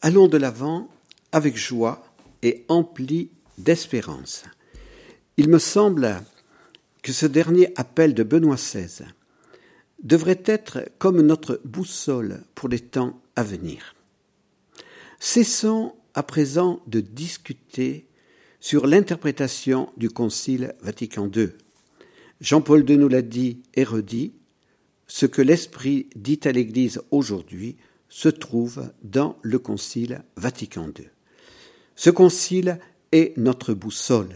Allons de l'avant avec joie et emplis d'espérance. Il me semble que ce dernier appel de Benoît XVI devrait être comme notre boussole pour les temps à venir. Cessons à présent de discuter sur l'interprétation du Concile Vatican II. Jean-Paul II nous l'a dit et redit, ce que l'Esprit dit à l'Église aujourd'hui se trouve dans le Concile Vatican II. Ce concile est notre boussole.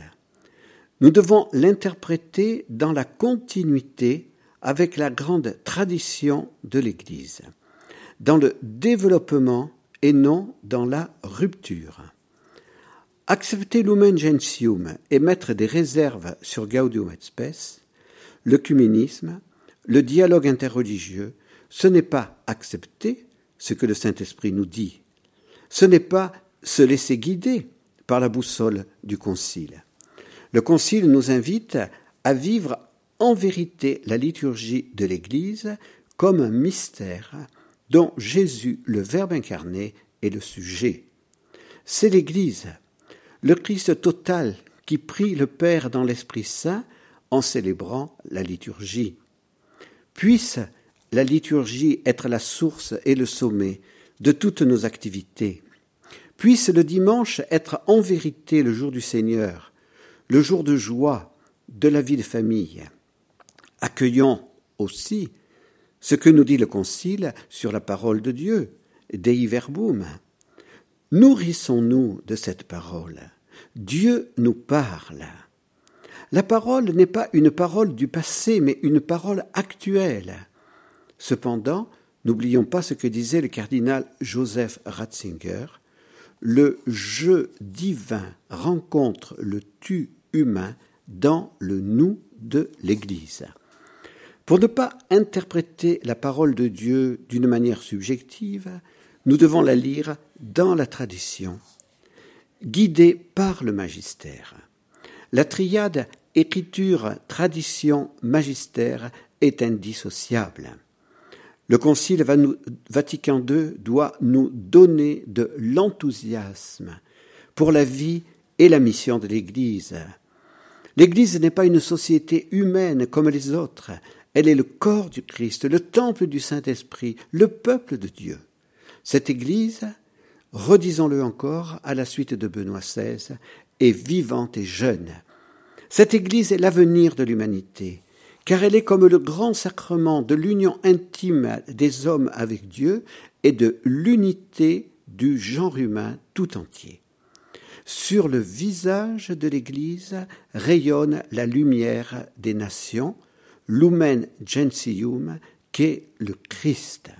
Nous devons l'interpréter dans la continuité avec la grande tradition de l'Église, dans le développement et non dans la rupture. Accepter Lumen Gentium et mettre des réserves sur Gaudium et Spes, l'œcuménisme, le dialogue interreligieux, ce n'est pas accepter ce que le Saint-Esprit nous dit. Ce n'est pas se laisser guider par la boussole du Concile. Le Concile nous invite à vivre en vérité la liturgie de l'Église comme un mystère dont Jésus, le Verbe incarné, est le sujet. C'est l'Église, le Christ total qui prie le Père dans l'Esprit Saint en célébrant la liturgie. Puisse la liturgie être la source et le sommet de toutes nos activités. Puisse le dimanche être en vérité le jour du Seigneur, le jour de joie de la vie de famille. Accueillons aussi ce que nous dit le Concile sur la parole de Dieu, Dei Verbum. Nourrissons-nous de cette parole. Dieu nous parle. La parole n'est pas une parole du passé, mais une parole actuelle. Cependant, n'oublions pas ce que disait le cardinal Joseph Ratzinger le jeu divin rencontre le tu humain dans le nous de l'Église. Pour ne pas interpréter la parole de Dieu d'une manière subjective, nous devons la lire dans la tradition, guidée par le magistère. La triade écriture, tradition, magistère est indissociable. Le Concile Vatican II doit nous donner de l'enthousiasme pour la vie et la mission de l'Église. L'Église n'est pas une société humaine comme les autres, elle est le corps du Christ, le temple du Saint-Esprit, le peuple de Dieu. Cette Église, redisons-le encore à la suite de Benoît XVI, est vivante et jeune. Cette Église est l'avenir de l'humanité car elle est comme le grand sacrement de l'union intime des hommes avec Dieu et de l'unité du genre humain tout entier. Sur le visage de l'Église rayonne la lumière des nations, lumen gentium, qu'est le Christ.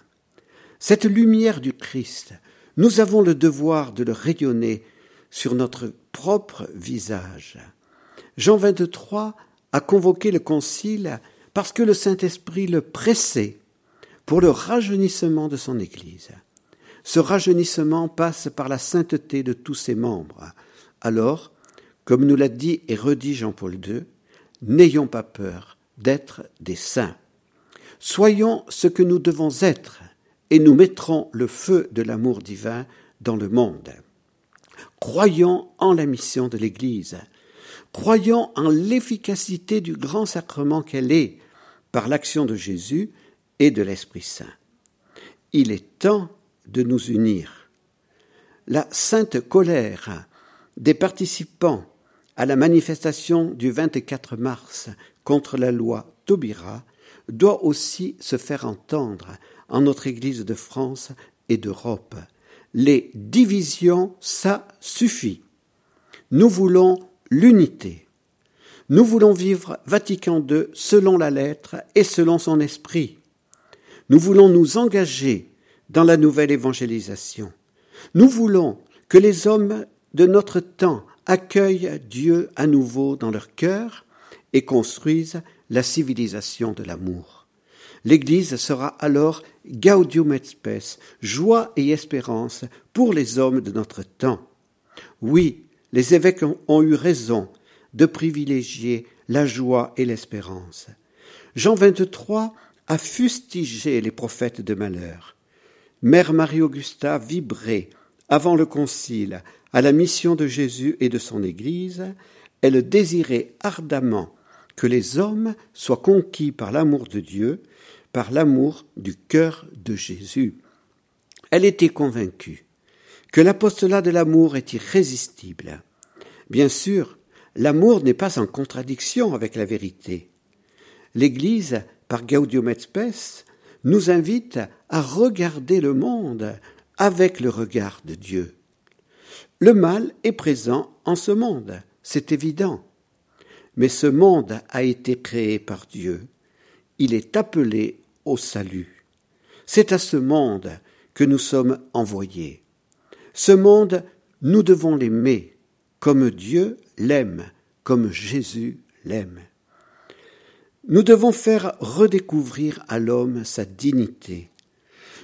Cette lumière du Christ, nous avons le devoir de le rayonner sur notre propre visage. Jean 23 a convoqué le concile parce que le Saint-Esprit le pressait pour le rajeunissement de son Église. Ce rajeunissement passe par la sainteté de tous ses membres. Alors, comme nous l'a dit et redit Jean-Paul II, n'ayons pas peur d'être des saints. Soyons ce que nous devons être, et nous mettrons le feu de l'amour divin dans le monde. Croyons en la mission de l'Église, Croyons en l'efficacité du grand sacrement qu'elle est par l'action de Jésus et de l'Esprit Saint. Il est temps de nous unir. La sainte colère des participants à la manifestation du 24 mars contre la loi Taubira doit aussi se faire entendre en notre Église de France et d'Europe. Les divisions, ça suffit. Nous voulons l'unité. Nous voulons vivre Vatican II selon la lettre et selon son esprit. Nous voulons nous engager dans la nouvelle évangélisation. Nous voulons que les hommes de notre temps accueillent Dieu à nouveau dans leur cœur et construisent la civilisation de l'amour. L'Église sera alors Gaudium et Spes, joie et espérance pour les hommes de notre temps. Oui, les évêques ont eu raison de privilégier la joie et l'espérance. Jean 23 a fustigé les prophètes de malheur. Mère Marie-Augusta vibrait avant le concile, à la mission de Jésus et de son Église, elle désirait ardemment que les hommes soient conquis par l'amour de Dieu, par l'amour du cœur de Jésus. Elle était convaincue que l'apostolat de l'amour est irrésistible. Bien sûr, l'amour n'est pas en contradiction avec la vérité. L'Église, par Gaudium et Spes, nous invite à regarder le monde avec le regard de Dieu. Le mal est présent en ce monde, c'est évident. Mais ce monde a été créé par Dieu. Il est appelé au salut. C'est à ce monde que nous sommes envoyés. Ce monde, nous devons l'aimer comme Dieu l'aime, comme Jésus l'aime. Nous devons faire redécouvrir à l'homme sa dignité.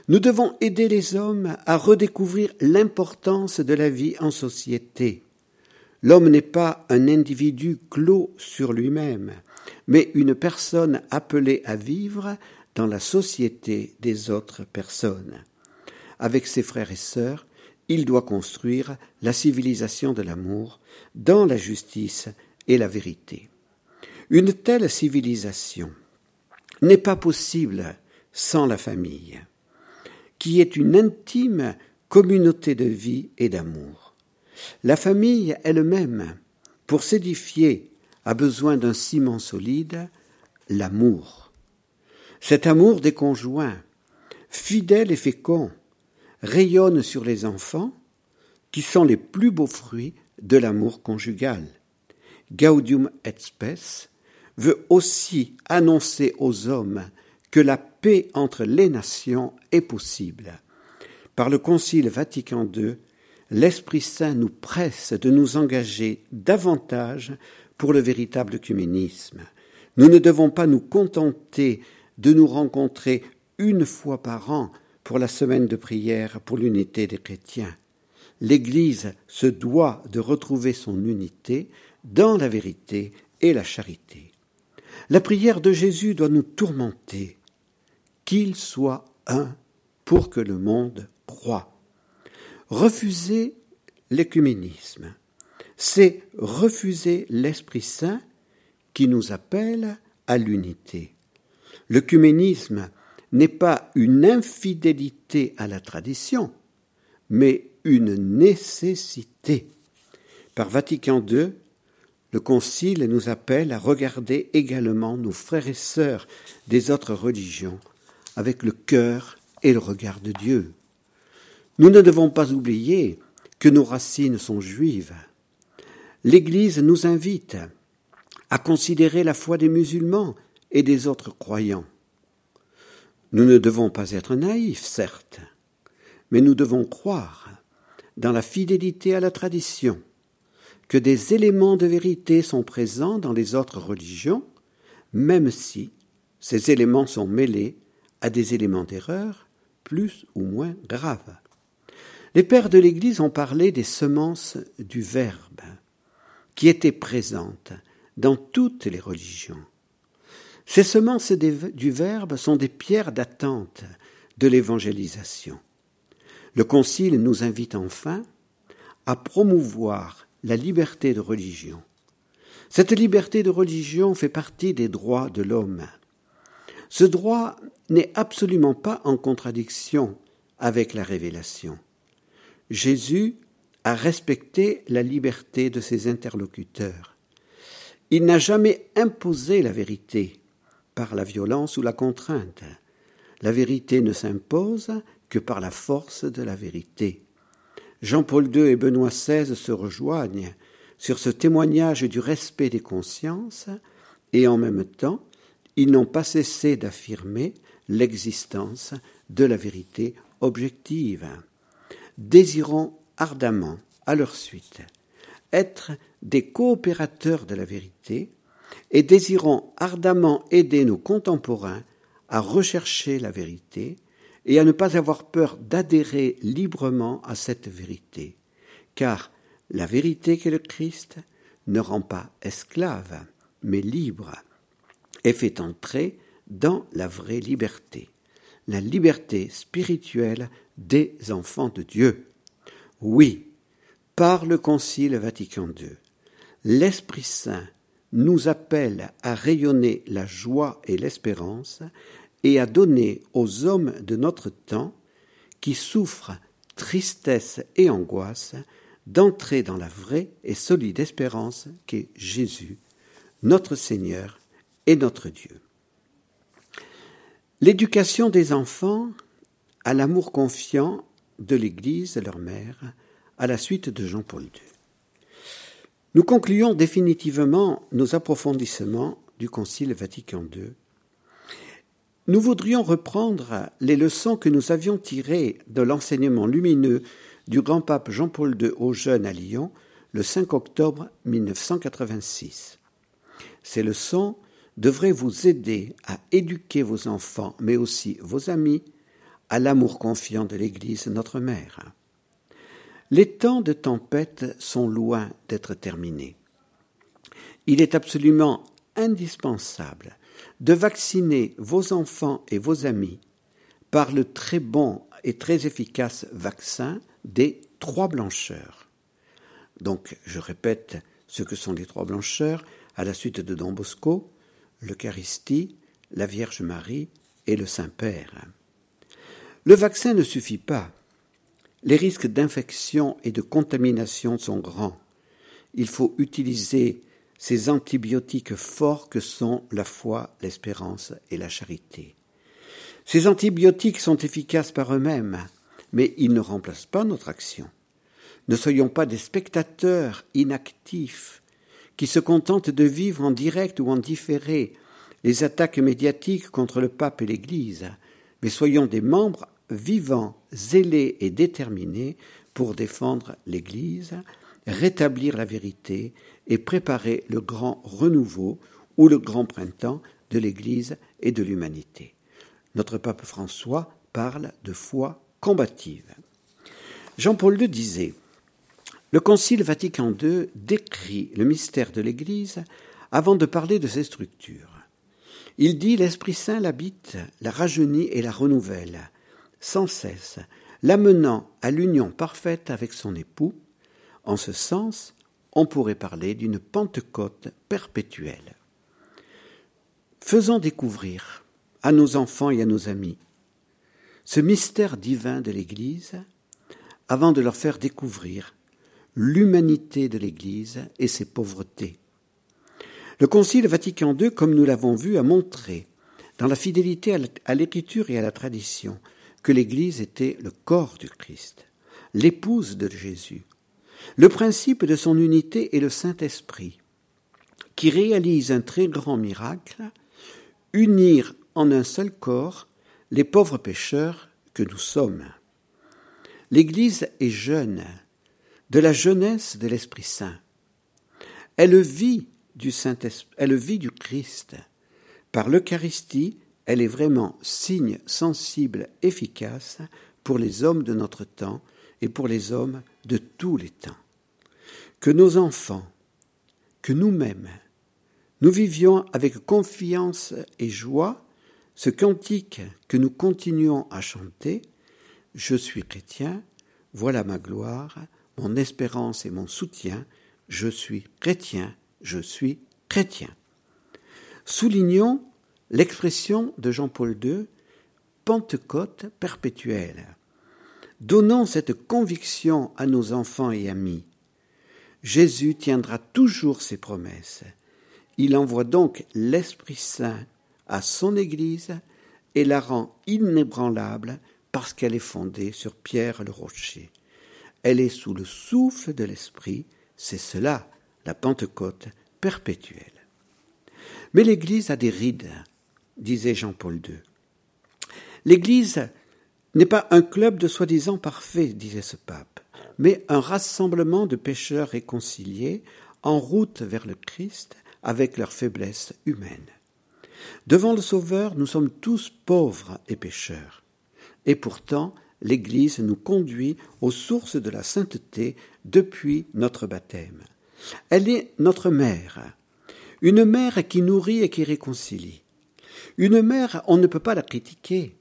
Nous devons aider les hommes à redécouvrir l'importance de la vie en société. L'homme n'est pas un individu clos sur lui-même, mais une personne appelée à vivre dans la société des autres personnes. Avec ses frères et sœurs, il doit construire la civilisation de l'amour dans la justice et la vérité. Une telle civilisation n'est pas possible sans la famille, qui est une intime communauté de vie et d'amour. La famille elle-même, pour s'édifier, a besoin d'un ciment solide, l'amour. Cet amour des conjoints, fidèle et fécond, rayonne sur les enfants, qui sont les plus beaux fruits de l'amour conjugal. Gaudium et Spes veut aussi annoncer aux hommes que la paix entre les nations est possible. Par le Concile Vatican II, l'Esprit Saint nous presse de nous engager davantage pour le véritable œcuménisme. Nous ne devons pas nous contenter de nous rencontrer une fois par an pour la semaine de prière pour l'unité des chrétiens. L'Église se doit de retrouver son unité dans la vérité et la charité. La prière de Jésus doit nous tourmenter, qu'il soit un pour que le monde croit. Refuser l'écuménisme, c'est refuser l'Esprit Saint qui nous appelle à l'unité. L'œcuménisme n'est pas une infidélité à la tradition, mais une nécessité. Par Vatican II, le Concile nous appelle à regarder également nos frères et sœurs des autres religions avec le cœur et le regard de Dieu. Nous ne devons pas oublier que nos racines sont juives. L'Église nous invite à considérer la foi des musulmans et des autres croyants. Nous ne devons pas être naïfs, certes, mais nous devons croire dans la fidélité à la tradition que des éléments de vérité sont présents dans les autres religions, même si ces éléments sont mêlés à des éléments d'erreur plus ou moins graves. Les pères de l'Église ont parlé des semences du Verbe, qui étaient présentes dans toutes les religions. Ces semences du Verbe sont des pierres d'attente de l'évangélisation. Le Concile nous invite enfin à promouvoir la liberté de religion. Cette liberté de religion fait partie des droits de l'homme. Ce droit n'est absolument pas en contradiction avec la révélation. Jésus a respecté la liberté de ses interlocuteurs. Il n'a jamais imposé la vérité, par la violence ou la contrainte. La vérité ne s'impose que par la force de la vérité. Jean-Paul II et Benoît XVI se rejoignent sur ce témoignage du respect des consciences et en même temps, ils n'ont pas cessé d'affirmer l'existence de la vérité objective. Désirons ardemment, à leur suite, être des coopérateurs de la vérité, et désirons ardemment aider nos contemporains à rechercher la vérité et à ne pas avoir peur d'adhérer librement à cette vérité, car la vérité qu'est le Christ ne rend pas esclave, mais libre, et fait entrer dans la vraie liberté, la liberté spirituelle des enfants de Dieu. Oui, par le Concile Vatican II, l'Esprit Saint nous appelle à rayonner la joie et l'espérance et à donner aux hommes de notre temps qui souffrent tristesse et angoisse d'entrer dans la vraie et solide espérance qu'est Jésus, notre Seigneur et notre Dieu. L'éducation des enfants à l'amour confiant de l'Église, leur mère, à la suite de Jean-Paul II. Nous concluons définitivement nos approfondissements du Concile Vatican II. Nous voudrions reprendre les leçons que nous avions tirées de l'enseignement lumineux du grand pape Jean-Paul II aux jeunes à Lyon le 5 octobre 1986. Ces leçons devraient vous aider à éduquer vos enfants, mais aussi vos amis, à l'amour confiant de l'Église notre Mère. Les temps de tempête sont loin d'être terminés. Il est absolument indispensable de vacciner vos enfants et vos amis par le très bon et très efficace vaccin des trois blancheurs. Donc, je répète ce que sont les trois blancheurs à la suite de Don Bosco, l'Eucharistie, la Vierge Marie et le Saint-Père. Le vaccin ne suffit pas. Les risques d'infection et de contamination sont grands. Il faut utiliser ces antibiotiques forts que sont la foi, l'espérance et la charité. Ces antibiotiques sont efficaces par eux-mêmes, mais ils ne remplacent pas notre action. Ne soyons pas des spectateurs inactifs qui se contentent de vivre en direct ou en différé les attaques médiatiques contre le pape et l'Église, mais soyons des membres vivants, zélés et déterminés pour défendre l'Église, rétablir la vérité et préparer le grand renouveau ou le grand printemps de l'Église et de l'humanité. Notre pape François parle de foi combative. Jean-Paul II disait Le Concile Vatican II décrit le mystère de l'Église avant de parler de ses structures. Il dit L'Esprit Saint l'habite, la rajeunit et la renouvelle sans cesse, l'amenant à l'union parfaite avec son époux. En ce sens, on pourrait parler d'une Pentecôte perpétuelle. Faisons découvrir à nos enfants et à nos amis ce mystère divin de l'Église avant de leur faire découvrir l'humanité de l'Église et ses pauvretés. Le Concile Vatican II, comme nous l'avons vu, a montré, dans la fidélité à l'écriture et à la tradition, que l'Église était le corps du Christ, l'épouse de Jésus. Le principe de son unité est le Saint-Esprit, qui réalise un très grand miracle, unir en un seul corps les pauvres pécheurs que nous sommes. L'Église est jeune, de la jeunesse de l'Esprit Saint. Elle vit du Saint elle vit du Christ. Par l'Eucharistie, elle est vraiment signe sensible, efficace pour les hommes de notre temps et pour les hommes de tous les temps. Que nos enfants, que nous-mêmes, nous vivions avec confiance et joie ce cantique que nous continuons à chanter, Je suis chrétien, voilà ma gloire, mon espérance et mon soutien, je suis chrétien, je suis chrétien. Soulignons l'expression de Jean-Paul II, Pentecôte perpétuelle. Donnons cette conviction à nos enfants et amis. Jésus tiendra toujours ses promesses. Il envoie donc l'Esprit Saint à son Église et la rend inébranlable parce qu'elle est fondée sur Pierre le rocher. Elle est sous le souffle de l'Esprit, c'est cela la Pentecôte perpétuelle. Mais l'Église a des rides, disait Jean-Paul II. L'Église n'est pas un club de soi-disant parfait, disait ce pape, mais un rassemblement de pécheurs réconciliés en route vers le Christ avec leur faiblesse humaine. Devant le Sauveur, nous sommes tous pauvres et pécheurs. Et pourtant, l'Église nous conduit aux sources de la sainteté depuis notre baptême. Elle est notre mère, une mère qui nourrit et qui réconcilie. Une mère, on ne peut pas la critiquer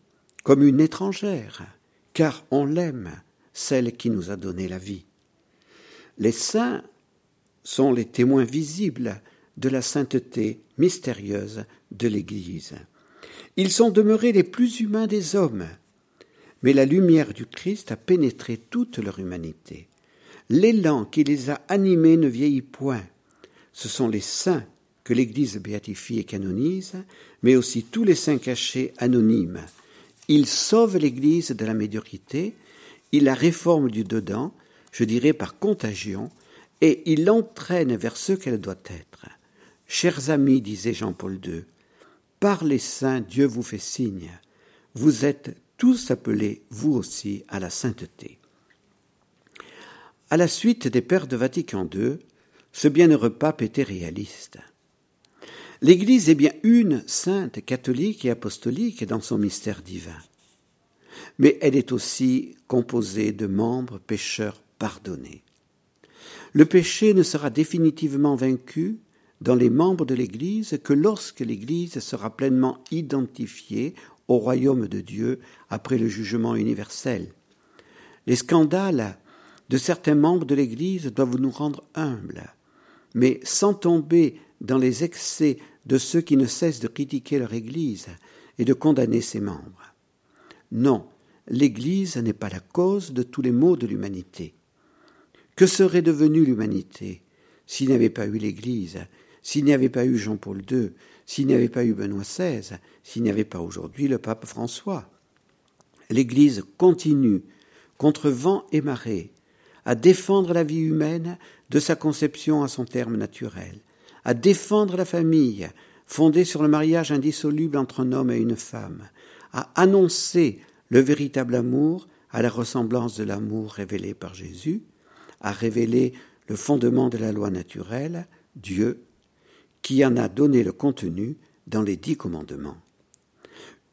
comme une étrangère, car on l'aime. celle qui nous a donné la vie. Les saints sont les témoins visibles de la sainteté mystérieuse de l'Église. Ils sont demeurés les plus humains des hommes, mais la lumière du Christ a pénétré toute leur humanité. L'élan qui les a animés ne vieillit point. Ce sont les saints que l'Église béatifie et canonise, mais aussi tous les saints cachés anonymes. Ils sauvent l'Église de la médiocrité, ils la réforment du dedans, je dirais par contagion, et ils l'entraînent vers ce qu'elle doit être. Chers amis, disait Jean-Paul II, par les saints Dieu vous fait signe. Vous êtes tous appelés, vous aussi, à la sainteté. À la suite des pères de Vatican II, ce bienheureux pape était réaliste. L'Église est bien une, sainte, catholique et apostolique dans son mystère divin. Mais elle est aussi composée de membres pécheurs pardonnés. Le péché ne sera définitivement vaincu dans les membres de l'Église que lorsque l'Église sera pleinement identifiée au royaume de Dieu après le jugement universel. Les scandales de certains membres de l'Église doivent nous rendre humbles, mais sans tomber dans les excès de ceux qui ne cessent de critiquer leur Église et de condamner ses membres. Non, l'Église n'est pas la cause de tous les maux de l'humanité. Que serait devenue l'humanité s'il n'y avait pas eu l'Église, s'il n'y avait pas eu Jean-Paul II, s'il n'y avait pas eu Benoît XVI, s'il n'y avait pas aujourd'hui le pape François? L'Église continue, contre vent et marée, à défendre la vie humaine de sa conception à son terme naturel, à défendre la famille, fondée sur le mariage indissoluble entre un homme et une femme, à annoncer le véritable amour à la ressemblance de l'amour révélé par Jésus, à révéler le fondement de la loi naturelle, Dieu, qui en a donné le contenu dans les dix commandements.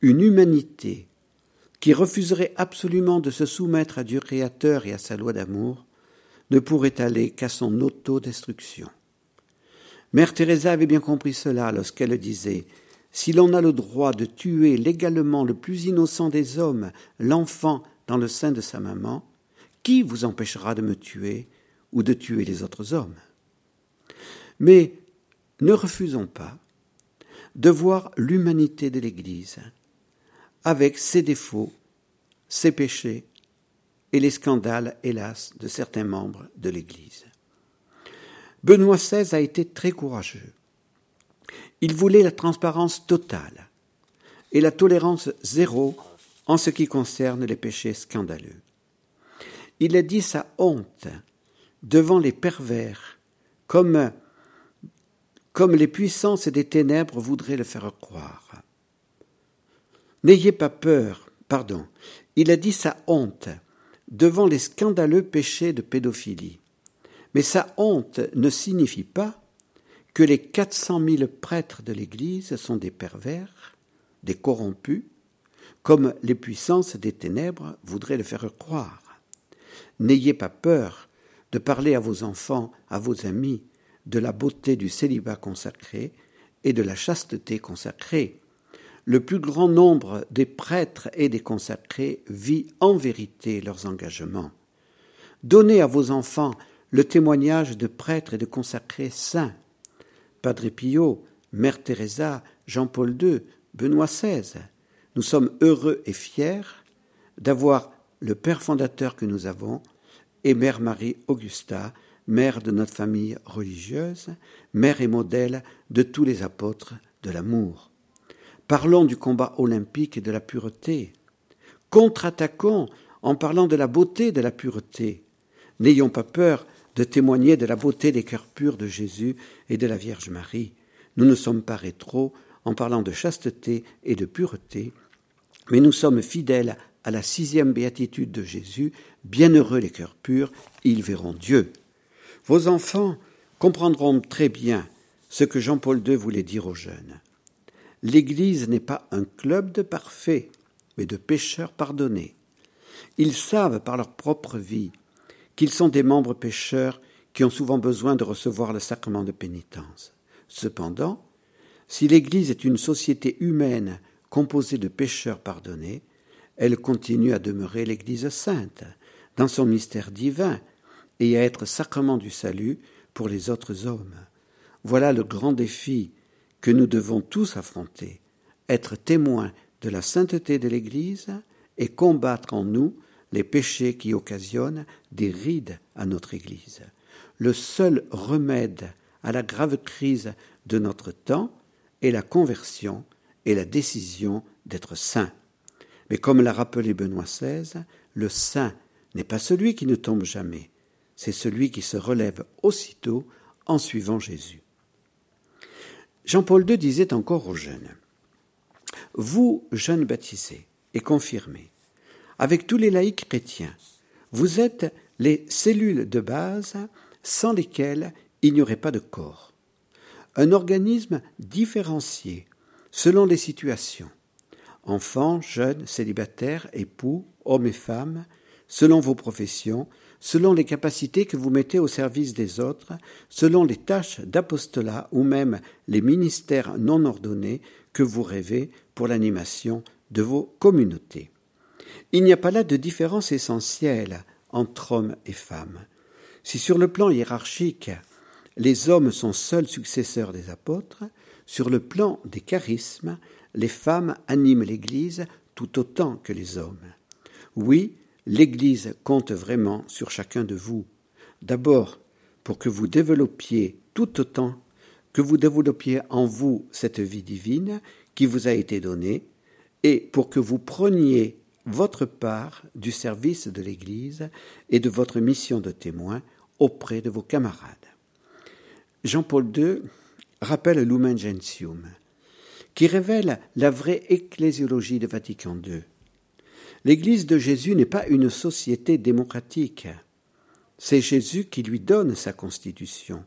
Une humanité qui refuserait absolument de se soumettre à Dieu créateur et à sa loi d'amour ne pourrait aller qu'à son autodestruction. Mère Teresa avait bien compris cela lorsqu'elle disait Si l'on a le droit de tuer légalement le plus innocent des hommes, l'enfant dans le sein de sa maman, qui vous empêchera de me tuer ou de tuer les autres hommes? Mais ne refusons pas de voir l'humanité de l'Église avec ses défauts, ses péchés et les scandales, hélas, de certains membres de l'Église. Benoît XVI a été très courageux. Il voulait la transparence totale et la tolérance zéro en ce qui concerne les péchés scandaleux. Il a dit sa honte devant les pervers, comme, comme les puissances des ténèbres voudraient le faire croire. N'ayez pas peur, pardon, il a dit sa honte devant les scandaleux péchés de pédophilie. Mais sa honte ne signifie pas que les 400 000 prêtres de l'Église sont des pervers, des corrompus, comme les puissances des ténèbres voudraient le faire croire. N'ayez pas peur de parler à vos enfants, à vos amis, de la beauté du célibat consacré et de la chasteté consacrée. Le plus grand nombre des prêtres et des consacrés vit en vérité leurs engagements. Donnez à vos enfants le témoignage de prêtres et de consacrés saints. Padre Pio, Mère Teresa, Jean-Paul II, Benoît XVI. Nous sommes heureux et fiers d'avoir le Père fondateur que nous avons et Mère Marie Augusta, mère de notre famille religieuse, mère et modèle de tous les apôtres de l'amour. Parlons du combat olympique et de la pureté. Contre-attaquons en parlant de la beauté de la pureté. N'ayons pas peur de témoigner de la beauté des cœurs purs de Jésus et de la Vierge Marie. Nous ne sommes pas rétro en parlant de chasteté et de pureté, mais nous sommes fidèles à la sixième béatitude de Jésus, bienheureux les cœurs purs, ils verront Dieu. Vos enfants comprendront très bien ce que Jean-Paul II voulait dire aux jeunes. L'Église n'est pas un club de parfaits, mais de pécheurs pardonnés. Ils savent par leur propre vie qu'ils sont des membres pécheurs qui ont souvent besoin de recevoir le sacrement de pénitence. Cependant, si l'Église est une société humaine composée de pécheurs pardonnés, elle continue à demeurer l'Église sainte, dans son mystère divin et à être sacrement du salut pour les autres hommes. Voilà le grand défi que nous devons tous affronter, être témoins de la sainteté de l'Église et combattre en nous les péchés qui occasionnent des rides à notre Église. Le seul remède à la grave crise de notre temps est la conversion et la décision d'être saint. Mais comme l'a rappelé Benoît XVI, le saint n'est pas celui qui ne tombe jamais, c'est celui qui se relève aussitôt en suivant Jésus. Jean-Paul II disait encore aux jeunes Vous, jeunes baptisés et confirmés, avec tous les laïcs chrétiens, vous êtes les cellules de base sans lesquelles il n'y aurait pas de corps. Un organisme différencié selon les situations enfants, jeunes, célibataires, époux, hommes et femmes, selon vos professions, selon les capacités que vous mettez au service des autres, selon les tâches d'apostolat ou même les ministères non ordonnés que vous rêvez pour l'animation de vos communautés. Il n'y a pas là de différence essentielle entre hommes et femmes. Si sur le plan hiérarchique, les hommes sont seuls successeurs des apôtres, sur le plan des charismes, les femmes animent l'Église tout autant que les hommes. Oui, l'Église compte vraiment sur chacun de vous. D'abord, pour que vous développiez tout autant que vous développiez en vous cette vie divine qui vous a été donnée, et pour que vous preniez votre part du service de l'Église et de votre mission de témoin auprès de vos camarades. Jean-Paul II rappelle Lumen Gentium, qui révèle la vraie ecclésiologie de Vatican II. L'Église de Jésus n'est pas une société démocratique. C'est Jésus qui lui donne sa constitution.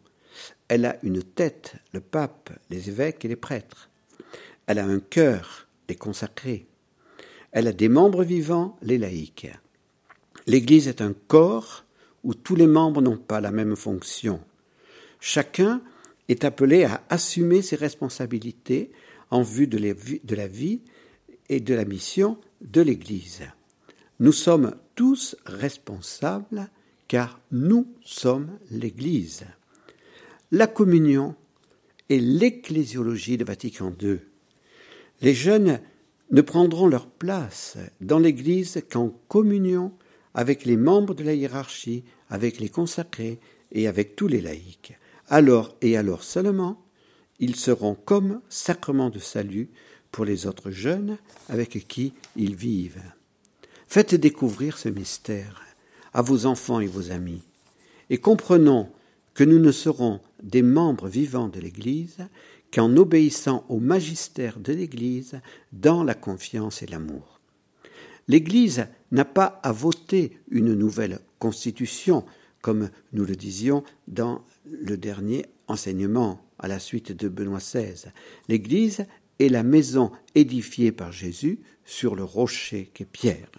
Elle a une tête, le pape, les évêques et les prêtres. Elle a un cœur, les consacrés. Elle a des membres vivants, les laïcs. L'Église est un corps où tous les membres n'ont pas la même fonction. Chacun est appelé à assumer ses responsabilités en vue de la vie et de la mission de l'Église. Nous sommes tous responsables car nous sommes l'Église. La communion est l'ecclésiologie de Vatican II. Les jeunes ne prendront leur place dans l'Église qu'en communion avec les membres de la hiérarchie, avec les consacrés et avec tous les laïcs. Alors et alors seulement, ils seront comme sacrement de salut pour les autres jeunes avec qui ils vivent. Faites découvrir ce mystère à vos enfants et vos amis, et comprenons que nous ne serons des membres vivants de l'Église qu'en obéissant au magistère de l'Église dans la confiance et l'amour. L'Église n'a pas à voter une nouvelle constitution, comme nous le disions dans le dernier enseignement à la suite de Benoît XVI. L'Église est la maison édifiée par Jésus sur le rocher qu'est Pierre.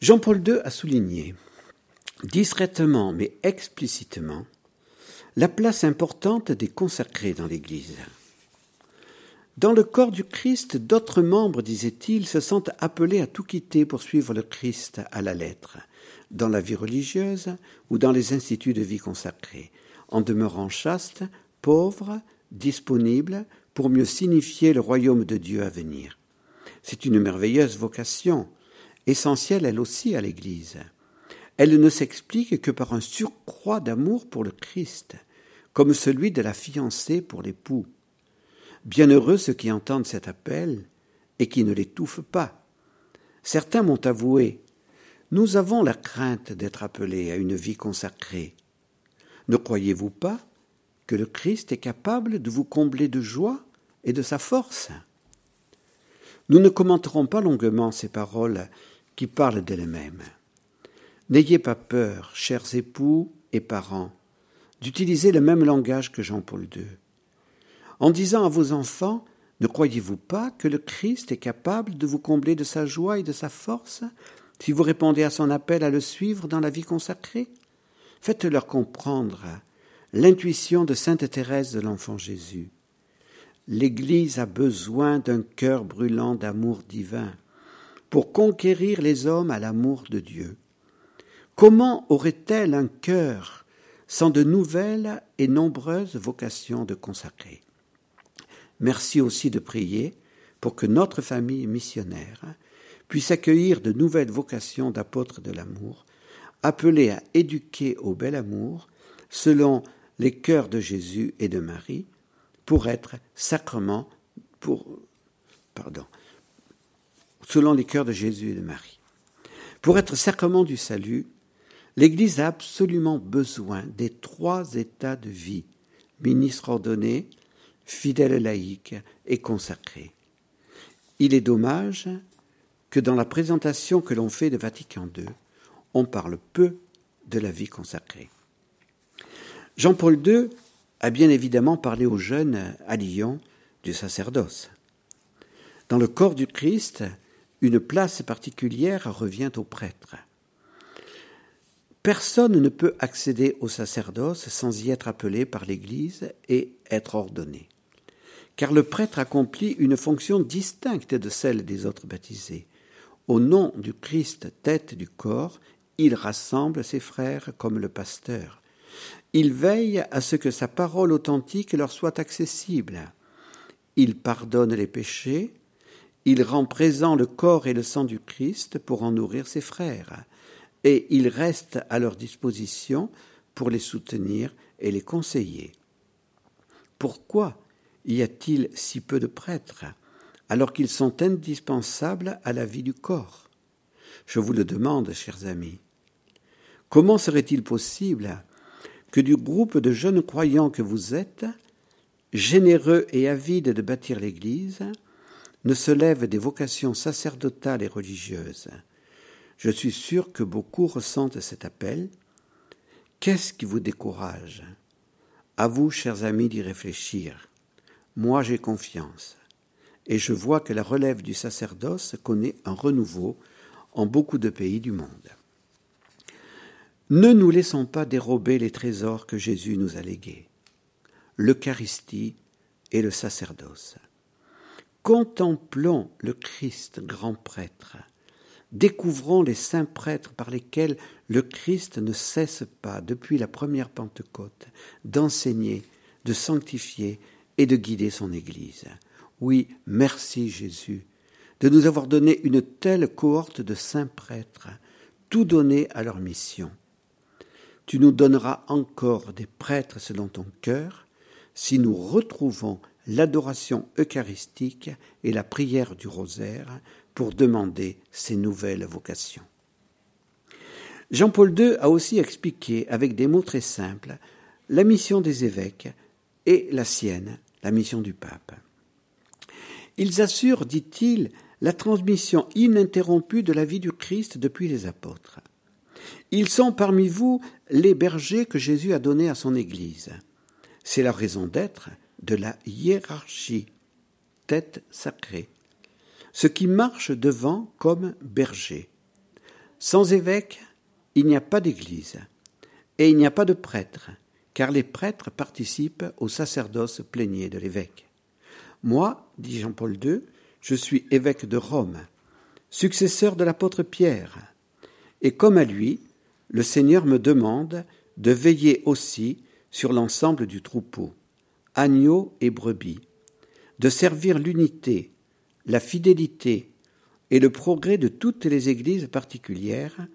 Jean-Paul II a souligné, discrètement mais explicitement, la place importante des consacrés dans l'Église. Dans le corps du Christ, d'autres membres, disait-il, se sentent appelés à tout quitter pour suivre le Christ à la lettre, dans la vie religieuse ou dans les instituts de vie consacrés, en demeurant chaste, pauvre, disponible, pour mieux signifier le royaume de Dieu à venir. C'est une merveilleuse vocation, essentielle elle aussi à l'Église. Elle ne s'explique que par un surcroît d'amour pour le Christ, comme celui de la fiancée pour l'époux. Bienheureux ceux qui entendent cet appel et qui ne l'étouffent pas. Certains m'ont avoué Nous avons la crainte d'être appelés à une vie consacrée. Ne croyez-vous pas que le Christ est capable de vous combler de joie et de sa force? Nous ne commenterons pas longuement ces paroles qui parlent d'elles-mêmes. N'ayez pas peur, chers époux et parents, d'utiliser le même langage que Jean-Paul II. En disant à vos enfants Ne croyez-vous pas que le Christ est capable de vous combler de sa joie et de sa force si vous répondez à son appel à le suivre dans la vie consacrée? Faites-leur comprendre l'intuition de sainte Thérèse de l'Enfant Jésus. L'Église a besoin d'un cœur brûlant d'amour divin pour conquérir les hommes à l'amour de Dieu. Comment aurait-elle un cœur sans de nouvelles et nombreuses vocations de consacrer? Merci aussi de prier pour que notre famille missionnaire puisse accueillir de nouvelles vocations d'apôtres de l'amour, appelés à éduquer au bel amour, selon les cœurs de Jésus et de Marie, pour être sacrement, selon les cœurs de Jésus et de Marie. Pour être sacrement du salut, l'Église a absolument besoin des trois états de vie, ministre ordonné, fidèle laïque et consacré. Il est dommage que dans la présentation que l'on fait de Vatican II, on parle peu de la vie consacrée. Jean-Paul II a bien évidemment parlé aux jeunes à Lyon du sacerdoce. Dans le corps du Christ, une place particulière revient aux prêtres. Personne ne peut accéder au sacerdoce sans y être appelé par l'Église et être ordonné car le prêtre accomplit une fonction distincte de celle des autres baptisés. Au nom du Christ, tête du corps, il rassemble ses frères comme le pasteur. Il veille à ce que sa parole authentique leur soit accessible. Il pardonne les péchés, il rend présent le corps et le sang du Christ pour en nourrir ses frères, et il reste à leur disposition pour les soutenir et les conseiller. Pourquoi y a-t-il si peu de prêtres, alors qu'ils sont indispensables à la vie du corps? Je vous le demande, chers amis. Comment serait-il possible que du groupe de jeunes croyants que vous êtes, généreux et avides de bâtir l'Église, ne se lèvent des vocations sacerdotales et religieuses? Je suis sûr que beaucoup ressentent cet appel. Qu'est-ce qui vous décourage? À vous, chers amis, d'y réfléchir. Moi j'ai confiance, et je vois que la relève du sacerdoce connaît un renouveau en beaucoup de pays du monde. Ne nous laissons pas dérober les trésors que Jésus nous a légués, l'Eucharistie et le sacerdoce. Contemplons le Christ grand prêtre, découvrons les saints prêtres par lesquels le Christ ne cesse pas, depuis la première Pentecôte, d'enseigner, de sanctifier et de guider son Église. Oui, merci Jésus de nous avoir donné une telle cohorte de saints prêtres, tout donné à leur mission. Tu nous donneras encore des prêtres selon ton cœur, si nous retrouvons l'adoration eucharistique et la prière du rosaire pour demander ces nouvelles vocations. Jean-Paul II a aussi expliqué avec des mots très simples la mission des évêques et la sienne la mission du pape. Ils assurent, dit-il, la transmission ininterrompue de la vie du Christ depuis les apôtres. Ils sont parmi vous les bergers que Jésus a donnés à son Église. C'est la raison d'être de la hiérarchie, tête sacrée, ce qui marche devant comme berger. Sans évêque, il n'y a pas d'Église, et il n'y a pas de prêtre, car les prêtres participent au sacerdoce plénier de l'évêque. Moi, dit Jean-Paul II, je suis évêque de Rome, successeur de l'apôtre Pierre, et comme à lui, le Seigneur me demande de veiller aussi sur l'ensemble du troupeau, agneaux et brebis, de servir l'unité, la fidélité et le progrès de toutes les églises particulières,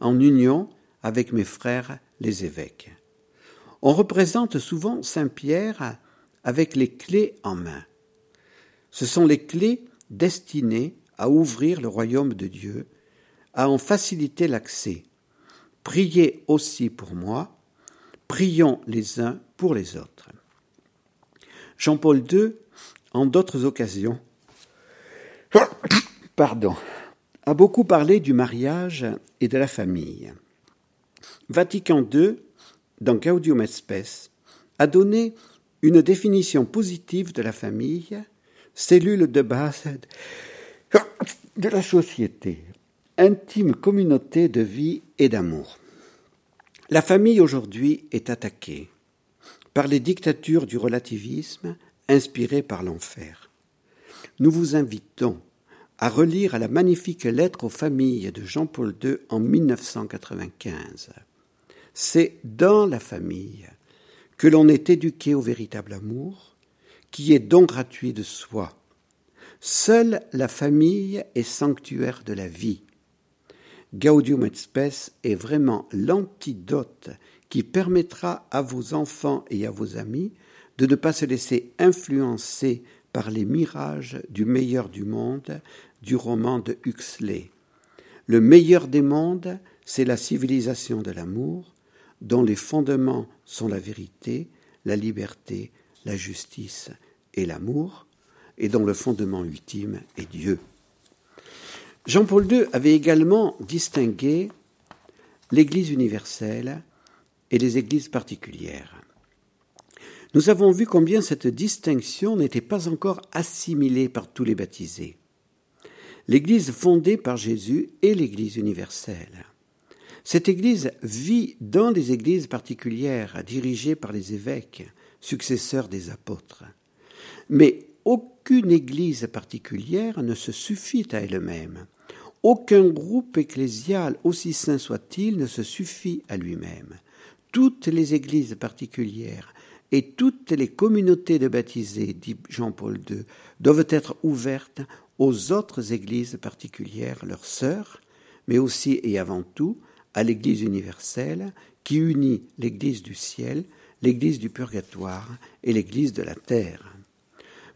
en union avec mes frères les évêques. On représente souvent Saint Pierre avec les clés en main. Ce sont les clés destinées à ouvrir le royaume de Dieu, à en faciliter l'accès. Priez aussi pour moi, prions les uns pour les autres. Jean-Paul II, en d'autres occasions, pardon, a beaucoup parlé du mariage et de la famille. Vatican II dans Gaudium et a donné une définition positive de la famille, cellule de base de la société, intime communauté de vie et d'amour. La famille aujourd'hui est attaquée par les dictatures du relativisme inspirées par l'enfer. Nous vous invitons à relire à la magnifique lettre aux familles de Jean-Paul II en 1995. C'est dans la famille que l'on est éduqué au véritable amour, qui est don gratuit de soi. Seule la famille est sanctuaire de la vie. Gaudium et Spes est vraiment l'antidote qui permettra à vos enfants et à vos amis de ne pas se laisser influencer par les mirages du meilleur du monde du roman de Huxley. Le meilleur des mondes, c'est la civilisation de l'amour, dont les fondements sont la vérité, la liberté, la justice et l'amour, et dont le fondement ultime est Dieu. Jean-Paul II avait également distingué l'Église universelle et les Églises particulières. Nous avons vu combien cette distinction n'était pas encore assimilée par tous les baptisés. L'Église fondée par Jésus est l'Église universelle. Cette Église vit dans les églises particulières dirigées par les évêques, successeurs des apôtres. Mais aucune Église particulière ne se suffit à elle-même. Aucun groupe ecclésial, aussi saint soit-il, ne se suffit à lui-même. Toutes les églises particulières et toutes les communautés de baptisés, dit Jean-Paul II, doivent être ouvertes aux autres églises particulières, leurs sœurs, mais aussi et avant tout à l'Église universelle qui unit l'Église du ciel, l'Église du purgatoire et l'Église de la terre.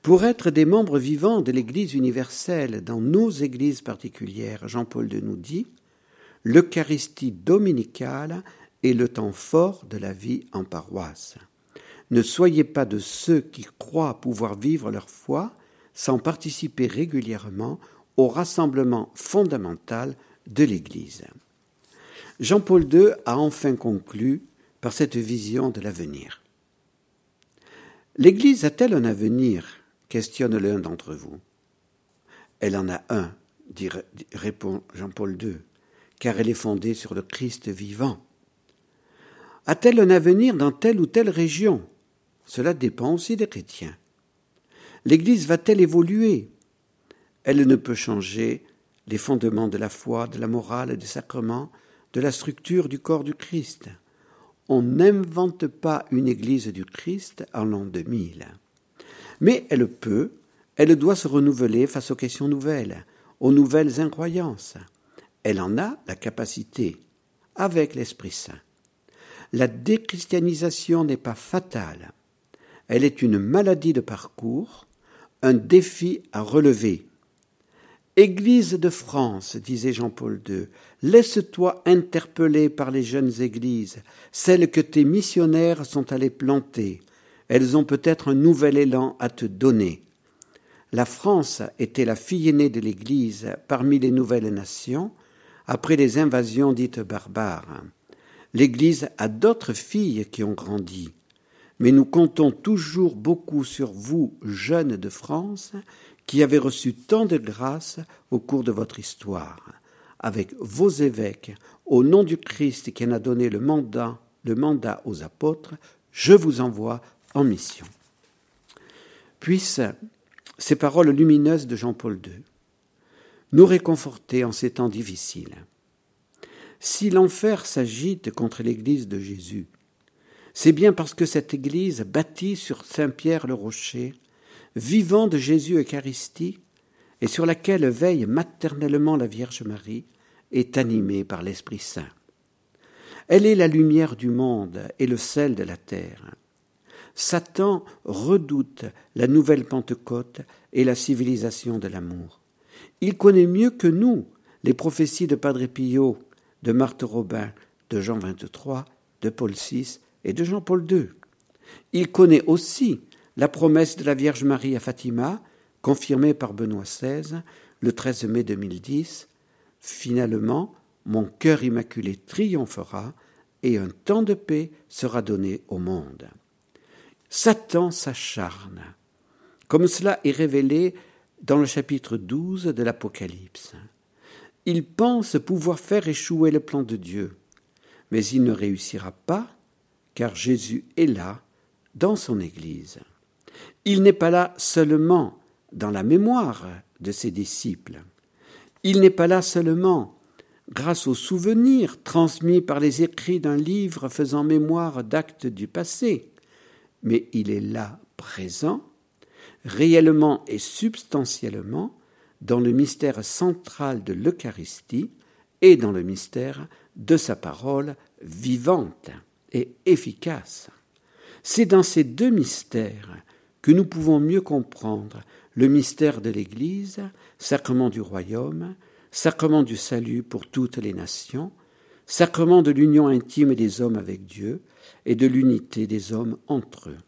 Pour être des membres vivants de l'Église universelle dans nos églises particulières, Jean-Paul II nous dit L'Eucharistie dominicale est le temps fort de la vie en paroisse. Ne soyez pas de ceux qui croient pouvoir vivre leur foi sans participer régulièrement au rassemblement fondamental de l'Église. Jean-Paul II a enfin conclu par cette vision de l'avenir. L'Église a-t-elle un avenir? questionne l'un d'entre vous. Elle en a un, répond Jean-Paul II, car elle est fondée sur le Christ vivant. A-t-elle un avenir dans telle ou telle région? Cela dépend aussi des chrétiens. L'Église va-t-elle évoluer? Elle ne peut changer les fondements de la foi, de la morale, des sacrements, de la structure du corps du Christ. On n'invente pas une Église du Christ en l'an 2000. Mais elle peut, elle doit se renouveler face aux questions nouvelles, aux nouvelles incroyances. Elle en a la capacité, avec l'Esprit Saint. La déchristianisation n'est pas fatale. Elle est une maladie de parcours un défi à relever. Église de France, disait Jean-Paul II, laisse-toi interpeller par les jeunes églises, celles que tes missionnaires sont allés planter. Elles ont peut-être un nouvel élan à te donner. La France était la fille aînée de l'Église parmi les nouvelles nations, après les invasions dites barbares. L'Église a d'autres filles qui ont grandi mais nous comptons toujours beaucoup sur vous, jeunes de France, qui avez reçu tant de grâce au cours de votre histoire. Avec vos évêques, au nom du Christ qui en a donné le mandat, le mandat aux apôtres, je vous envoie en mission. Puissent ces paroles lumineuses de Jean-Paul II nous réconforter en ces temps difficiles. Si l'enfer s'agite contre l'Église de Jésus, c'est bien parce que cette Église, bâtie sur Saint-Pierre le Rocher, vivant de Jésus Eucharistie, et sur laquelle veille maternellement la Vierge Marie, est animée par l'Esprit Saint. Elle est la lumière du monde et le sel de la terre. Satan redoute la nouvelle Pentecôte et la civilisation de l'amour. Il connaît mieux que nous les prophéties de Padre Pio, de Marthe Robin, de Jean 23, de Paul VI et de Jean-Paul II. Il connaît aussi la promesse de la Vierge Marie à Fatima, confirmée par Benoît XVI le 13 mai 2010. Finalement, mon cœur immaculé triomphera et un temps de paix sera donné au monde. Satan s'acharne, comme cela est révélé dans le chapitre 12 de l'Apocalypse. Il pense pouvoir faire échouer le plan de Dieu, mais il ne réussira pas car Jésus est là, dans son Église. Il n'est pas là seulement dans la mémoire de ses disciples. Il n'est pas là seulement grâce aux souvenirs transmis par les écrits d'un livre faisant mémoire d'actes du passé, mais il est là présent, réellement et substantiellement, dans le mystère central de l'Eucharistie et dans le mystère de sa parole vivante et efficace. C'est dans ces deux mystères que nous pouvons mieux comprendre le mystère de l'Église, sacrement du royaume, sacrement du salut pour toutes les nations, sacrement de l'union intime des hommes avec Dieu et de l'unité des hommes entre eux.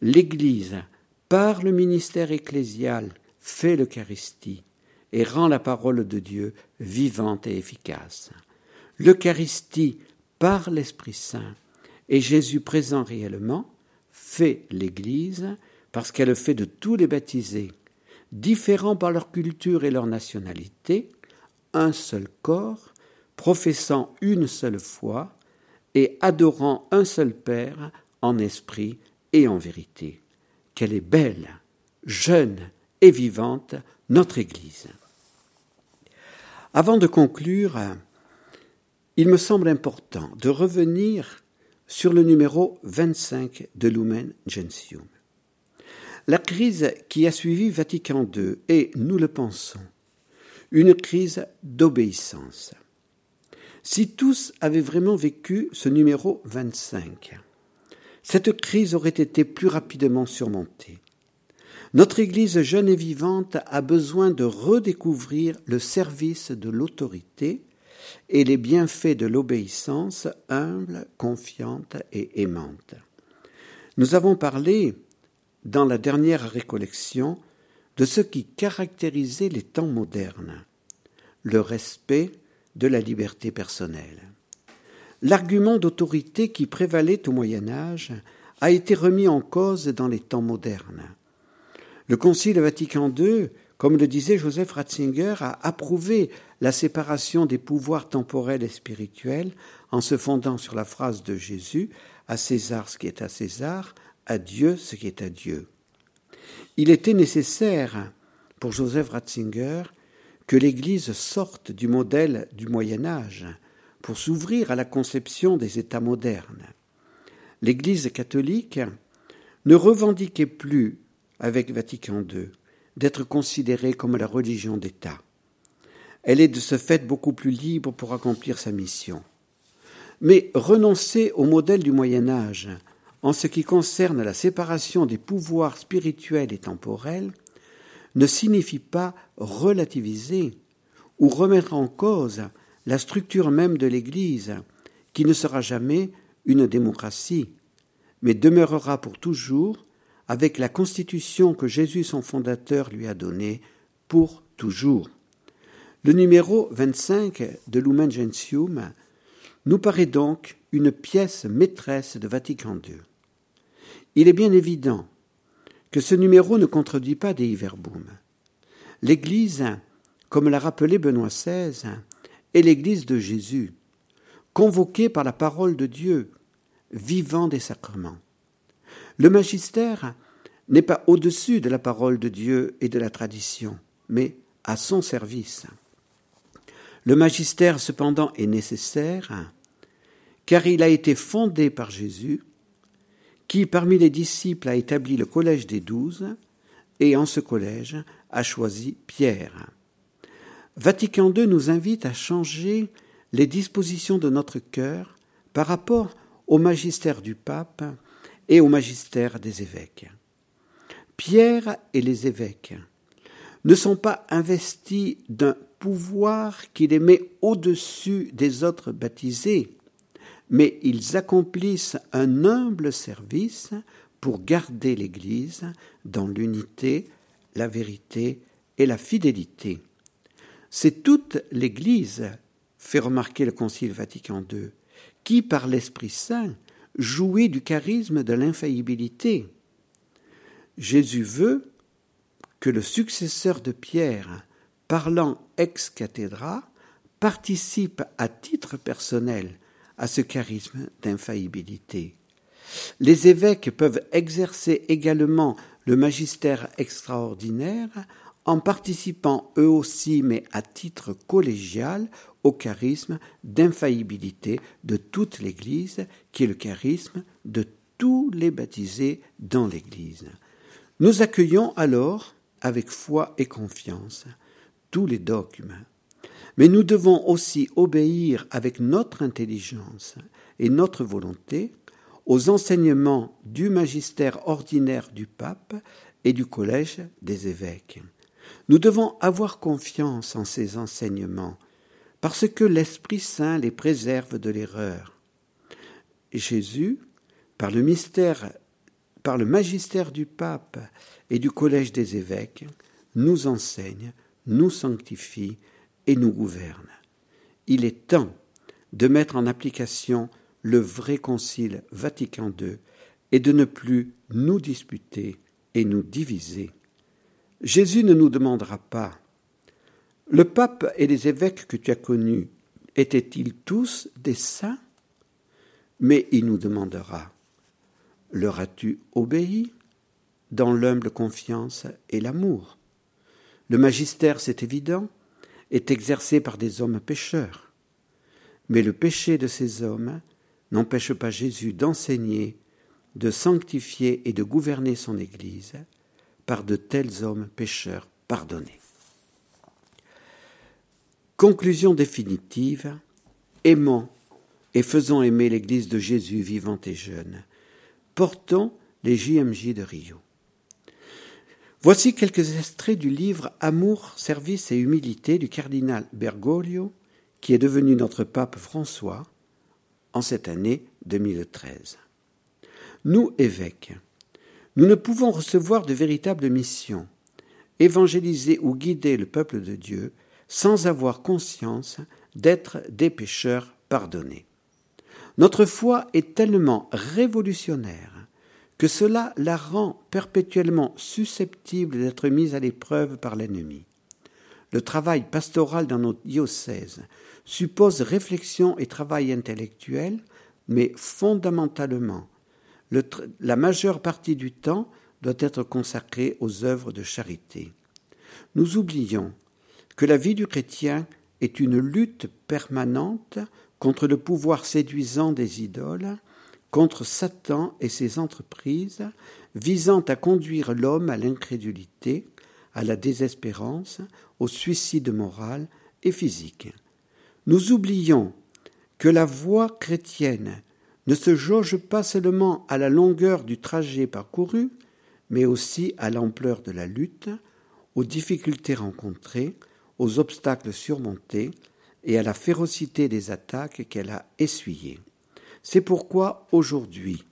L'Église, par le ministère ecclésial, fait l'Eucharistie et rend la parole de Dieu vivante et efficace. L'Eucharistie, par l'Esprit Saint, et Jésus présent réellement, fait l'Église parce qu'elle fait de tous les baptisés, différents par leur culture et leur nationalité, un seul corps, professant une seule foi et adorant un seul Père en esprit et en vérité. Qu'elle est belle, jeune et vivante, notre Église. Avant de conclure, il me semble important de revenir sur le numéro 25 de Lumen Gentium. La crise qui a suivi Vatican II est, nous le pensons, une crise d'obéissance. Si tous avaient vraiment vécu ce numéro 25, cette crise aurait été plus rapidement surmontée. Notre Église jeune et vivante a besoin de redécouvrir le service de l'autorité et les bienfaits de l'obéissance humble, confiante et aimante. Nous avons parlé, dans la dernière récollection, de ce qui caractérisait les temps modernes, le respect de la liberté personnelle. L'argument d'autorité qui prévalait au Moyen Âge a été remis en cause dans les temps modernes. Le Concile Vatican II, comme le disait Joseph Ratzinger, a approuvé la séparation des pouvoirs temporels et spirituels en se fondant sur la phrase de Jésus à César ce qui est à César, à Dieu ce qui est à Dieu. Il était nécessaire pour Joseph Ratzinger que l'Église sorte du modèle du Moyen Âge pour s'ouvrir à la conception des États modernes. L'Église catholique ne revendiquait plus, avec Vatican II, d'être considérée comme la religion d'État. Elle est de ce fait beaucoup plus libre pour accomplir sa mission. Mais renoncer au modèle du Moyen Âge en ce qui concerne la séparation des pouvoirs spirituels et temporels ne signifie pas relativiser ou remettre en cause la structure même de l'Église, qui ne sera jamais une démocratie, mais demeurera pour toujours avec la constitution que Jésus son fondateur lui a donnée pour toujours. Le numéro 25 de Lumen Gentium nous paraît donc une pièce maîtresse de Vatican II. Il est bien évident que ce numéro ne contredit pas Dei Verbum. L'Église, comme l'a rappelé Benoît XVI, est l'Église de Jésus, convoquée par la parole de Dieu, vivant des sacrements. Le magistère n'est pas au-dessus de la parole de Dieu et de la tradition, mais à son service. Le magistère, cependant, est nécessaire, car il a été fondé par Jésus, qui, parmi les disciples, a établi le collège des douze, et en ce collège a choisi Pierre. Vatican II nous invite à changer les dispositions de notre cœur par rapport au magistère du pape et au magistère des évêques. Pierre et les évêques ne sont pas investis d'un pouvoir qui les met au-dessus des autres baptisés, mais ils accomplissent un humble service pour garder l'Église dans l'unité, la vérité et la fidélité. C'est toute l'Église, fait remarquer le Concile Vatican II, qui, par l'Esprit Saint, jouit du charisme de l'infaillibilité. Jésus veut que le successeur de Pierre, parlant ex cathedra, participe à titre personnel à ce charisme d'infaillibilité. Les évêques peuvent exercer également le magistère extraordinaire en participant eux aussi, mais à titre collégial, au charisme d'infaillibilité de toute l'Église, qui est le charisme de tous les baptisés dans l'Église. Nous accueillons alors, avec foi et confiance, tous les dogmes. Mais nous devons aussi obéir avec notre intelligence et notre volonté aux enseignements du magistère ordinaire du pape et du collège des évêques. Nous devons avoir confiance en ces enseignements, parce que l'Esprit Saint les préserve de l'erreur. Jésus, par le mystère, par le magistère du pape et du collège des évêques, nous enseigne, nous sanctifie et nous gouverne. Il est temps de mettre en application le vrai concile Vatican II et de ne plus nous disputer et nous diviser. Jésus ne nous demandera pas Le pape et les évêques que tu as connus étaient-ils tous des saints? Mais il nous demandera Leur as-tu obéi dans l'humble confiance et l'amour? Le magistère, c'est évident, est exercé par des hommes pécheurs. Mais le péché de ces hommes n'empêche pas Jésus d'enseigner, de sanctifier et de gouverner son Église par de tels hommes pécheurs pardonnés. Conclusion définitive, aimons et faisons aimer l'Église de Jésus vivante et jeune. Portons les JMJ de Rio. Voici quelques extraits du livre Amour, service et humilité du cardinal Bergoglio, qui est devenu notre pape François, en cette année 2013. Nous, évêques, nous ne pouvons recevoir de véritable mission, évangéliser ou guider le peuple de Dieu sans avoir conscience d'être des pécheurs pardonnés. Notre foi est tellement révolutionnaire que cela la rend perpétuellement susceptible d'être mise à l'épreuve par l'ennemi. Le travail pastoral dans notre diocèse suppose réflexion et travail intellectuel, mais fondamentalement, la majeure partie du temps doit être consacrée aux œuvres de charité. Nous oublions que la vie du chrétien est une lutte permanente contre le pouvoir séduisant des idoles, contre Satan et ses entreprises visant à conduire l'homme à l'incrédulité, à la désespérance, au suicide moral et physique. Nous oublions que la voie chrétienne ne se jauge pas seulement à la longueur du trajet parcouru, mais aussi à l'ampleur de la lutte, aux difficultés rencontrées, aux obstacles surmontés et à la férocité des attaques qu'elle a essuyées. C'est pourquoi aujourd'hui,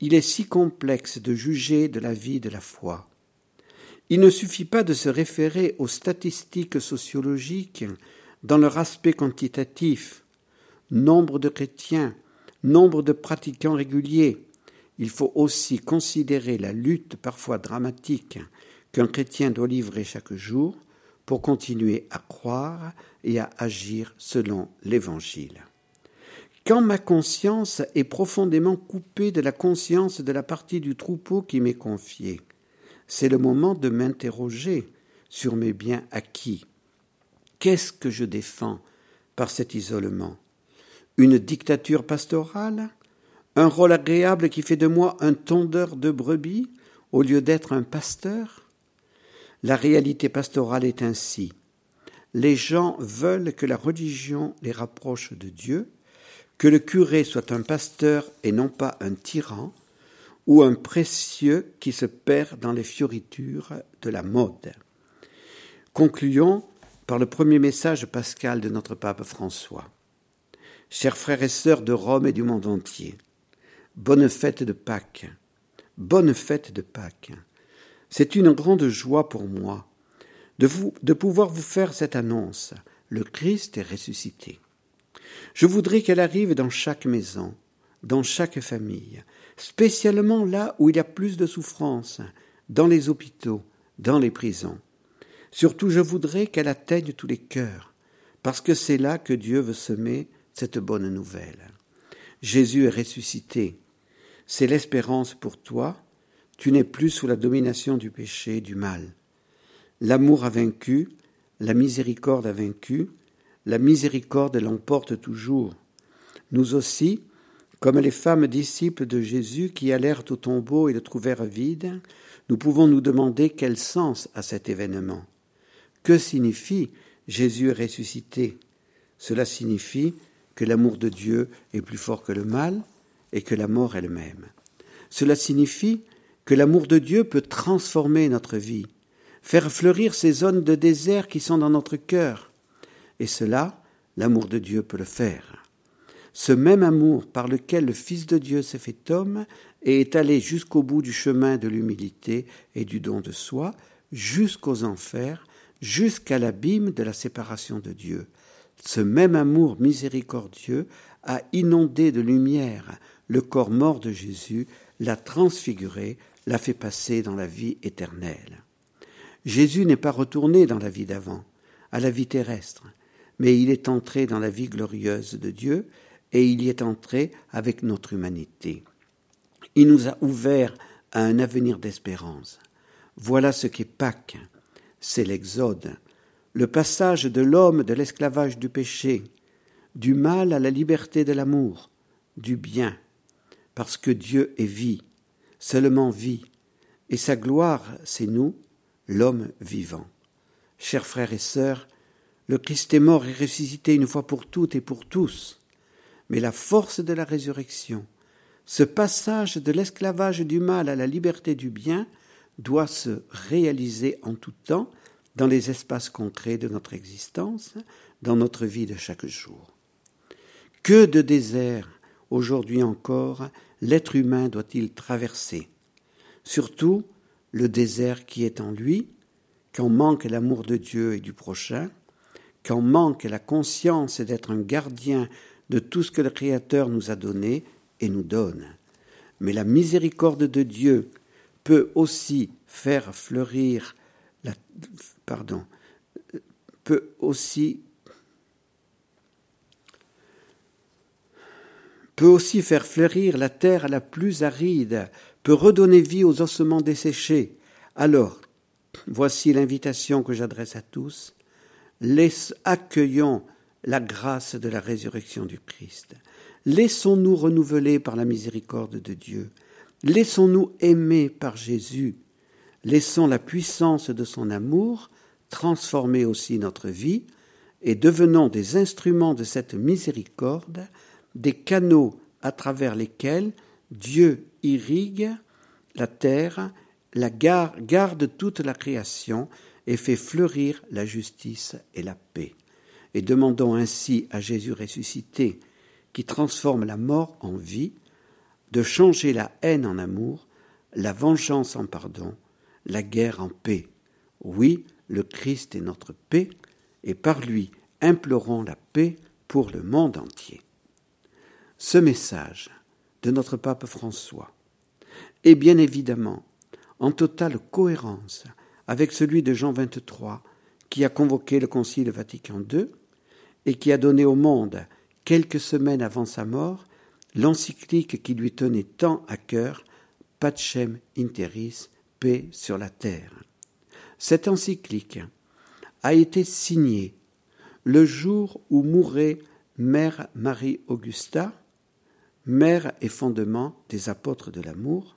il est si complexe de juger de la vie de la foi. Il ne suffit pas de se référer aux statistiques sociologiques dans leur aspect quantitatif, nombre de chrétiens, nombre de pratiquants réguliers. Il faut aussi considérer la lutte parfois dramatique qu'un chrétien doit livrer chaque jour pour continuer à croire et à agir selon l'Évangile. Quand ma conscience est profondément coupée de la conscience de la partie du troupeau qui m'est confiée, c'est le moment de m'interroger sur mes biens acquis. Qu'est-ce que je défends par cet isolement? Une dictature pastorale, un rôle agréable qui fait de moi un tondeur de brebis au lieu d'être un pasteur? La réalité pastorale est ainsi. Les gens veulent que la religion les rapproche de Dieu, que le curé soit un pasteur et non pas un tyran, ou un précieux qui se perd dans les fioritures de la mode. Concluons par le premier message pascal de notre pape François. Chers frères et sœurs de Rome et du monde entier, bonne fête de Pâques, bonne fête de Pâques. C'est une grande joie pour moi de, pouvoir vous faire cette annonce. Le Christ est ressuscité. Je voudrais qu'elle arrive dans chaque maison, dans chaque famille, spécialement là où il y a plus de souffrance, dans les hôpitaux, dans les prisons. Surtout, je voudrais qu'elle atteigne tous les cœurs, parce que c'est là que Dieu veut semer cette bonne nouvelle. Jésus est ressuscité. C'est l'espérance pour toi. Tu n'es plus sous la domination du péché et du mal. L'amour a vaincu, la miséricorde a vaincu, la miséricorde l'emporte toujours. Nous aussi, comme les femmes disciples de Jésus qui allèrent au tombeau et le trouvèrent vide, nous pouvons nous demander quel sens a cet événement. Que signifie Jésus ressuscité? Cela signifie que l'amour de Dieu est plus fort que le mal et que la mort elle-même. Cela signifie que l'amour de Dieu peut transformer notre vie, faire fleurir ces zones de désert qui sont dans notre cœur. Et cela, l'amour de Dieu peut le faire. Ce même amour par lequel le Fils de Dieu s'est fait homme et est allé jusqu'au bout du chemin de l'humilité et du don de soi, jusqu'aux enfers, jusqu'à l'abîme de la séparation de Dieu. Ce même amour miséricordieux a inondé de lumière le corps mort de Jésus, l'a transfiguré, l'a fait passer dans la vie éternelle. Jésus n'est pas retourné dans la vie d'avant, à la vie terrestre, mais il est entré dans la vie glorieuse de Dieu, et il y est entré avec notre humanité. Il nous a ouvert à un avenir d'espérance. Voilà ce qu'est Pâques, c'est l'Exode, le passage de l'homme de l'esclavage du péché, du mal à la liberté de l'amour, du bien, parce que Dieu est vie, seulement vie, et sa gloire, c'est nous, l'homme vivant. Chers frères et sœurs, le Christ est mort et ressuscité une fois pour toutes et pour tous, mais la force de la résurrection, ce passage de l'esclavage du mal à la liberté du bien, doit se réaliser en tout temps dans les espaces concrets de notre existence, dans notre vie de chaque jour. Que de déserts, aujourd'hui encore, l'être humain doit-il traverser? Surtout le désert qui est en lui, quand manque l'amour de Dieu et du prochain, quand manque la conscience d'être un gardien de tout ce que le Créateur nous a donné et nous donne. Mais la miséricorde de Dieu peut aussi faire fleurir la, peut aussi faire fleurir la terre la plus aride, peut redonner vie aux ossements desséchés. Alors, voici l'invitation que j'adresse à tous. Accueillons la grâce de la résurrection du Christ. Laissons-nous renouveler par la miséricorde de Dieu. Laissons-nous aimer par Jésus. Laissons la puissance de son amour transformer aussi notre vie et devenons des instruments de cette miséricorde, des canaux à travers lesquels Dieu irrigue la terre, la garde toute la création et fait fleurir la justice et la paix. Et demandons ainsi à Jésus ressuscité qui transforme la mort en vie, de changer la haine en amour, la vengeance en pardon, la guerre en paix. Oui, le Christ est notre paix, et par lui implorons la paix pour le monde entier. Ce message de notre pape François est bien évidemment en totale cohérence avec celui de Jean XXIII, qui a convoqué le Concile Vatican II et qui a donné au monde quelques semaines avant sa mort, l'encyclique qui lui tenait tant à cœur, Pacem Interis, paix sur la terre. Cette encyclique a été signée le jour où mourait Mère Marie Augusta, mère et fondement des apôtres de l'amour,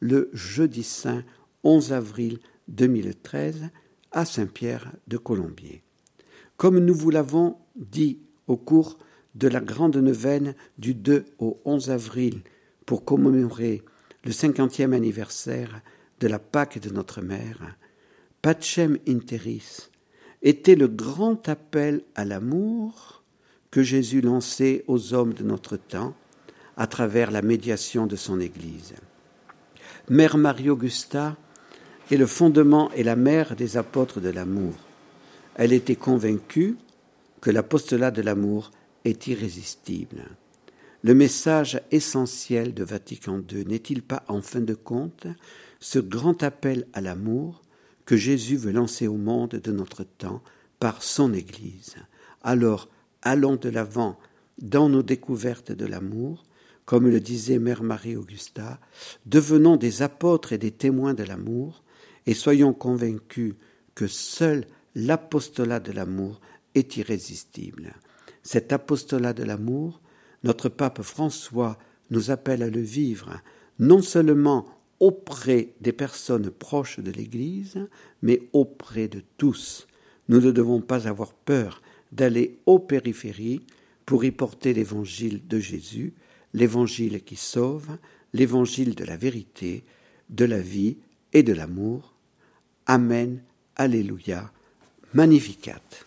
le jeudi saint 11 avril 2013 à Saint-Pierre de Colombier. Comme nous vous l'avons dit au cours de la grande neuvaine du 2 au 11 avril pour commémorer le cinquantième anniversaire de la Pâque de notre Mère, Pacem Interis était le grand appel à l'amour que Jésus lançait aux hommes de notre temps à travers la médiation de son Église. Mère Marie Augusta est le fondement et la mère des apôtres de l'amour. Elle était convaincue que l'apostolat de l'amour est irrésistible. Le message essentiel de Vatican II n'est-il pas, en fin de compte, ce grand appel à l'amour que Jésus veut lancer au monde de notre temps par son Église Alors, allons de l'avant dans nos découvertes de l'amour, comme le disait Mère Marie Augusta, devenons des apôtres et des témoins de l'amour, et soyons convaincus que seul l'apostolat de l'amour est irrésistible. Cet apostolat de l'amour, notre pape François nous appelle à le vivre, non seulement auprès des personnes proches de l'Église, mais auprès de tous. Nous ne devons pas avoir peur d'aller aux périphéries pour y porter l'évangile de Jésus, l'évangile qui sauve, l'évangile de la vérité, de la vie et de l'amour. Amen, Alléluia, Magnificat.